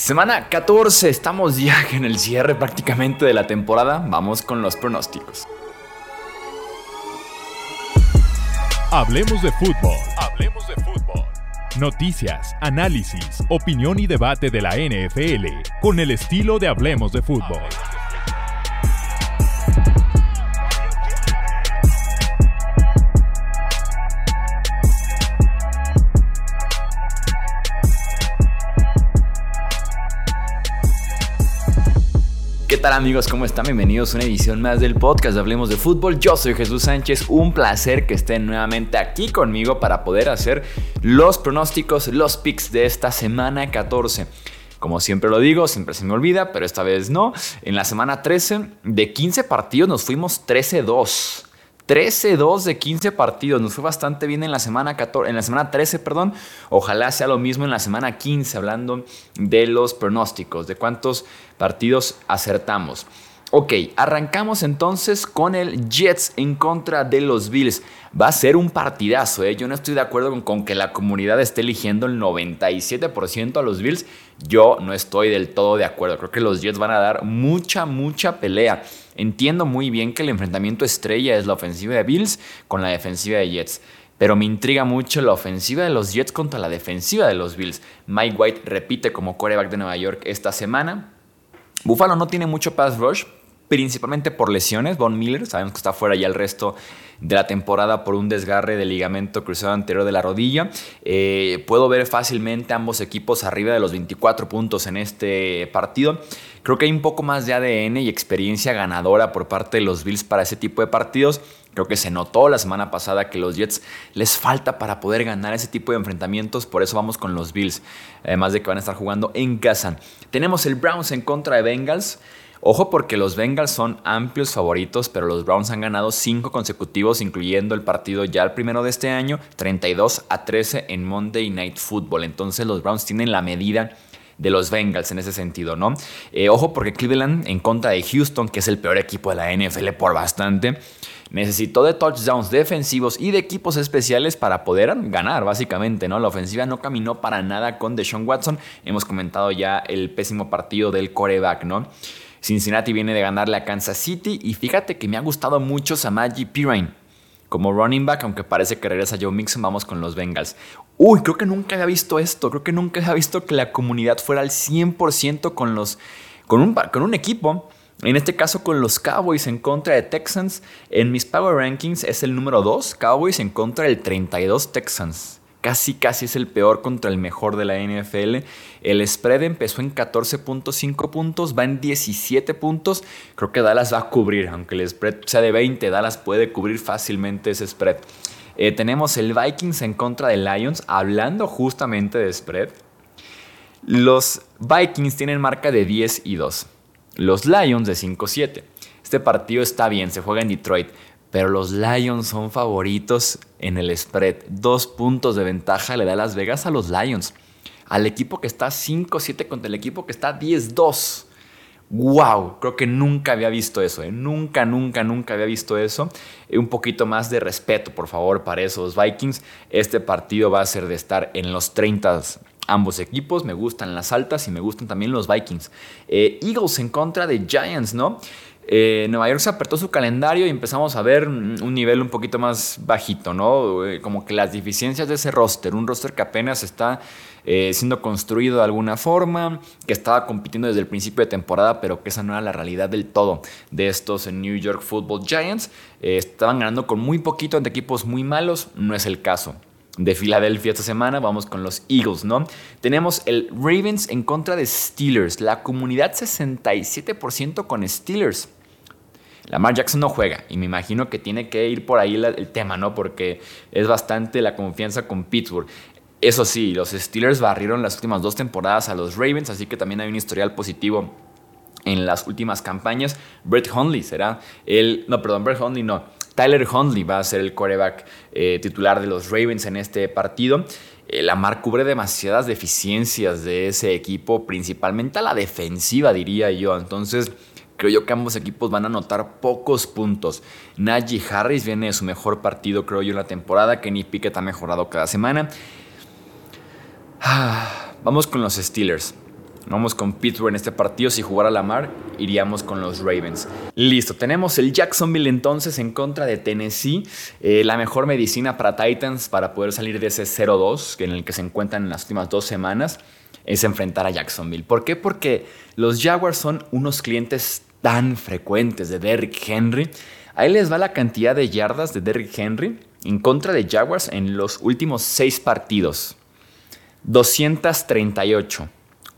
Semana 14, estamos ya en el cierre prácticamente de la temporada. Vamos con los pronósticos. Hablemos de fútbol. Hablemos de fútbol. Noticias, análisis, opinión y debate de la NFL con el estilo de Hablemos de fútbol. Tal amigos? ¿Cómo están? Bienvenidos a una edición más del podcast Hablemos de Fútbol. Yo soy Jesús Sánchez. Un placer que estén nuevamente aquí conmigo para poder hacer los pronósticos, los picks de esta semana 14. Como siempre lo digo, siempre se me olvida, pero esta vez no. En la semana 13, de 15 partidos nos fuimos 13-2. 13-2 de 15 partidos. Nos fue bastante bien en la semana 14, en la semana 13, perdón. Ojalá sea lo mismo en la semana 15, hablando de los pronósticos, de cuántos partidos acertamos. Ok, arrancamos entonces con el Jets en contra de los Bills. Va a ser un partidazo, ¿eh? Yo no estoy de acuerdo con, que la comunidad esté eligiendo el 97% a los Bills. Yo no estoy del todo de acuerdo. Creo que los Jets van a dar mucha, mucha pelea. Entiendo muy bien que el enfrentamiento estrella es la ofensiva de Bills con la defensiva de Jets. Pero me intriga mucho la ofensiva de los Jets contra la defensiva de los Bills. Mike White repite como coreback de Nueva York esta semana. Buffalo no tiene mucho pass rush, principalmente por lesiones. Von Miller, sabemos que está fuera ya el resto de la temporada por un desgarre del ligamento cruzado anterior de la rodilla. Eh, puedo ver fácilmente ambos equipos arriba de los 24 puntos en este partido. Creo que hay un poco más de ADN y experiencia ganadora por parte de los Bills para ese tipo de partidos. Creo que se notó la semana pasada que los Jets les falta para poder ganar ese tipo de enfrentamientos, por eso vamos con los Bills, además de que van a estar jugando en casa. Tenemos el Browns en contra de Bengals. Ojo porque los Bengals son amplios favoritos, pero los Browns han ganado 5 consecutivos, incluyendo el partido ya el primero de este año, 32 a 13 en Monday Night Football. Entonces los Browns tienen la medida de los Bengals en ese sentido, ¿no? Eh, ojo porque Cleveland en contra de Houston, que es el peor equipo de la NFL por bastante, necesitó de touchdowns defensivos y de equipos especiales para poder ganar, básicamente, ¿no? La ofensiva no caminó para nada con Deshaun Watson. Hemos comentado ya el pésimo partido del coreback, ¿no? Cincinnati viene de ganarle a Kansas City y fíjate que me ha gustado mucho Samaji Pirine como running back, aunque parece que regresa Joe Mixon, vamos con los Bengals. Uy, creo que nunca había visto esto, creo que nunca había visto que la comunidad fuera al 100% con, los, con, un, con un equipo. En este caso con los Cowboys en contra de Texans. En mis Power Rankings es el número 2, Cowboys en contra del 32 Texans casi casi es el peor contra el mejor de la NFL. El spread empezó en 14.5 puntos, va en 17 puntos. Creo que Dallas va a cubrir, aunque el spread sea de 20, Dallas puede cubrir fácilmente ese spread. Eh, tenemos el Vikings en contra de Lions, hablando justamente de spread. Los Vikings tienen marca de 10 y 2. Los Lions de 5-7. Este partido está bien, se juega en Detroit pero los Lions son favoritos en el spread. Dos puntos de ventaja le da Las Vegas a los Lions. Al equipo que está 5-7 contra el equipo que está 10-2. ¡Wow! Creo que nunca había visto eso. ¿eh? Nunca, nunca, nunca había visto eso. Eh, un poquito más de respeto, por favor, para esos Vikings. Este partido va a ser de estar en los 30 ambos equipos. Me gustan las altas y me gustan también los Vikings. Eh, Eagles en contra de Giants, ¿no? Eh, Nueva York se apretó su calendario y empezamos a ver un nivel un poquito más bajito, ¿no? Eh, como que las deficiencias de ese roster, un roster que apenas está eh, siendo construido de alguna forma, que estaba compitiendo desde el principio de temporada, pero que esa no era la realidad del todo de estos New York Football Giants. estaban ganando con muy poquito ante equipos muy malos, no es el caso de Filadelfia esta semana. Vamos con los Eagles, ¿no? Tenemos el Ravens en contra de Steelers. La comunidad 67% con Steelers. Lamar Jackson no juega y me imagino que tiene que ir por ahí el tema, ¿no? Porque es bastante la confianza con Pittsburgh. Eso sí, los Steelers barrieron las últimas dos temporadas a los Ravens, así que también hay un historial positivo en las últimas campañas. Brett Hundley será el... No, perdón, Brett Hundley no. Tyler Hundley va a ser el quarterback eh, titular de los Ravens en este partido. Eh, Lamar cubre demasiadas deficiencias de ese equipo, principalmente a la defensiva, diría yo. Entonces Creo yo que ambos equipos van a anotar pocos puntos. Najee Harris viene de su mejor partido, creo yo, en la temporada. Kenny Pickett ha mejorado cada semana. Vamos con los Steelers. Vamos con Pittsburgh en este partido. Si jugara Lamar, iríamos con los Ravens. Listo, tenemos el Jacksonville entonces en contra de Tennessee. Eh, la mejor medicina para Titans para poder salir de ese 0-2 en el que se encuentran en las últimas dos semanas es enfrentar a Jacksonville. ¿Por qué? Porque los Jaguars son unos clientes tan frecuentes de Derrick Henry. Ahí les va la cantidad de yardas de Derrick Henry en contra de Jaguars en los últimos seis partidos. 238.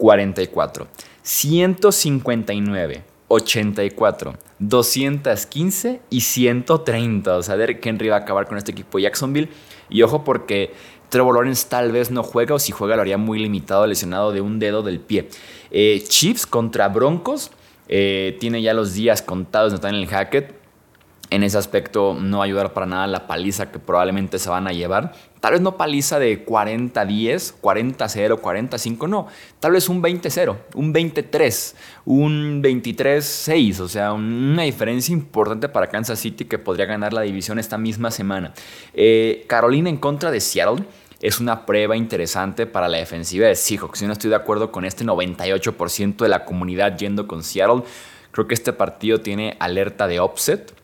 44, 159, 84, 215 y 130. O sea, Derek Henry va a acabar con este equipo de Jacksonville. Y ojo porque Trevor Lawrence tal vez no juega o si juega lo haría muy limitado, lesionado de un dedo del pie. Eh, Chiefs contra Broncos. Eh, tiene ya los días contados de el Hackett en ese aspecto no va a ayudar para nada la paliza que probablemente se van a llevar. Tal vez no paliza de 40-10, 40-0, 45, no. Tal vez un 20-0, un 23, un 23-6. O sea, una diferencia importante para Kansas City que podría ganar la división esta misma semana. Eh, Carolina en contra de Seattle es una prueba interesante para la defensiva de Seahawks. Yo no estoy de acuerdo con este 98% de la comunidad yendo con Seattle. Creo que este partido tiene alerta de offset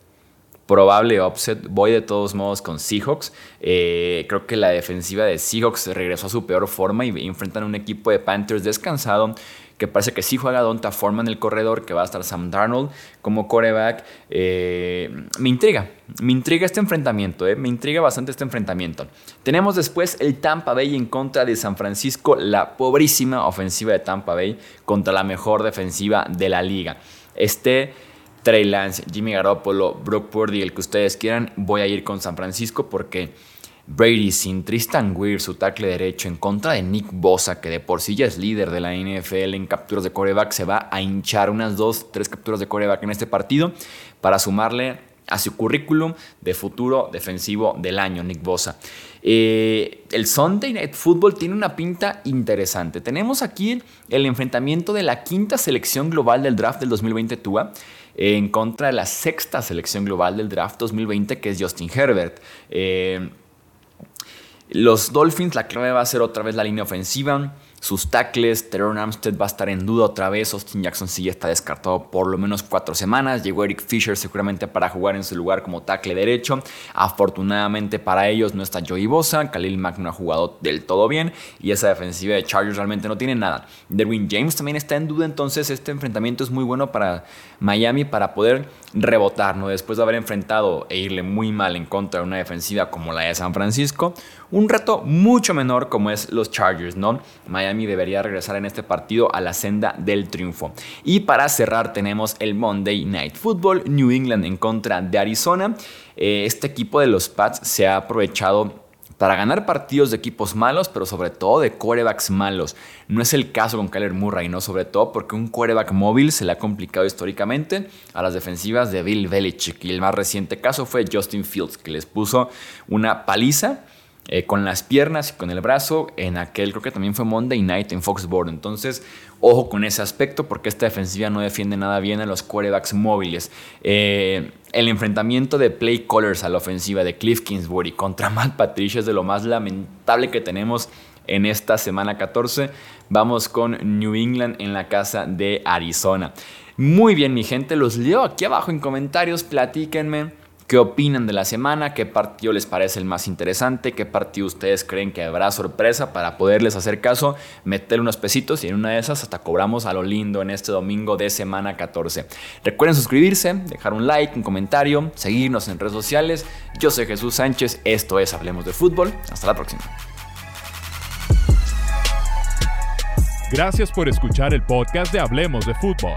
probable offset. Voy de todos modos con Seahawks. Eh, creo que la defensiva de Seahawks regresó a su peor forma y enfrentan un equipo de Panthers descansado que parece que sí juega Donta Forma en el corredor, que va a estar Sam Darnold como coreback. Eh, me intriga, me intriga este enfrentamiento, eh, me intriga bastante este enfrentamiento. Tenemos después el Tampa Bay en contra de San Francisco, la pobrísima ofensiva de Tampa Bay contra la mejor defensiva de la liga. Este Trey Lance, Jimmy Garoppolo, Brock Purdy, el que ustedes quieran, voy a ir con San Francisco porque Brady sin Tristan Weir, su tackle derecho, en contra de Nick Bosa, que de por sí ya es líder de la NFL en capturas de coreback, se va a hinchar unas dos, tres capturas de coreback en este partido para sumarle a su currículum de futuro defensivo del año, Nick Bosa. Eh, el Sunday Night Football tiene una pinta interesante. Tenemos aquí el enfrentamiento de la quinta selección global del draft del 2020 TUA en contra de la sexta selección global del draft 2020, que es Justin Herbert. Eh, los Dolphins, la clave va a ser otra vez la línea ofensiva sus tackles. Teron Armstead va a estar en duda otra vez. Austin Jackson sí ya está descartado por lo menos cuatro semanas. Llegó Eric Fisher seguramente para jugar en su lugar como tackle derecho. Afortunadamente para ellos no está Joey Bosa. Khalil Mack no ha jugado del todo bien. Y esa defensiva de Chargers realmente no tiene nada. Derwin James también está en duda. Entonces este enfrentamiento es muy bueno para Miami para poder rebotar. ¿no? Después de haber enfrentado e irle muy mal en contra de una defensiva como la de San Francisco. Un reto mucho menor como es los Chargers. ¿no? Miami debería regresar en este partido a la senda del triunfo. Y para cerrar tenemos el Monday Night Football, New England en contra de Arizona. Eh, este equipo de los Pats se ha aprovechado para ganar partidos de equipos malos, pero sobre todo de quarterbacks malos. No es el caso con Kyler Murray, ¿no? Sobre todo porque un quarterback móvil se le ha complicado históricamente a las defensivas de Bill Belichick. Y el más reciente caso fue Justin Fields, que les puso una paliza eh, con las piernas y con el brazo en aquel, creo que también fue Monday Night en Foxborough. Entonces, ojo con ese aspecto porque esta defensiva no defiende nada bien a los quarterbacks móviles. Eh, el enfrentamiento de play callers a la ofensiva de Cliff Kingsbury contra Matt Patricia es de lo más lamentable que tenemos en esta semana 14. Vamos con New England en la casa de Arizona. Muy bien, mi gente, los leo aquí abajo en comentarios, platíquenme ¿Qué opinan de la semana? ¿Qué partido les parece el más interesante? ¿Qué partido ustedes creen que habrá sorpresa para poderles hacer caso? Meter unos pesitos y en una de esas hasta cobramos a lo lindo en este domingo de semana 14. Recuerden suscribirse, dejar un like, un comentario, seguirnos en redes sociales. Yo soy Jesús Sánchez, esto es Hablemos de Fútbol. Hasta la próxima. Gracias por escuchar el podcast de Hablemos de Fútbol.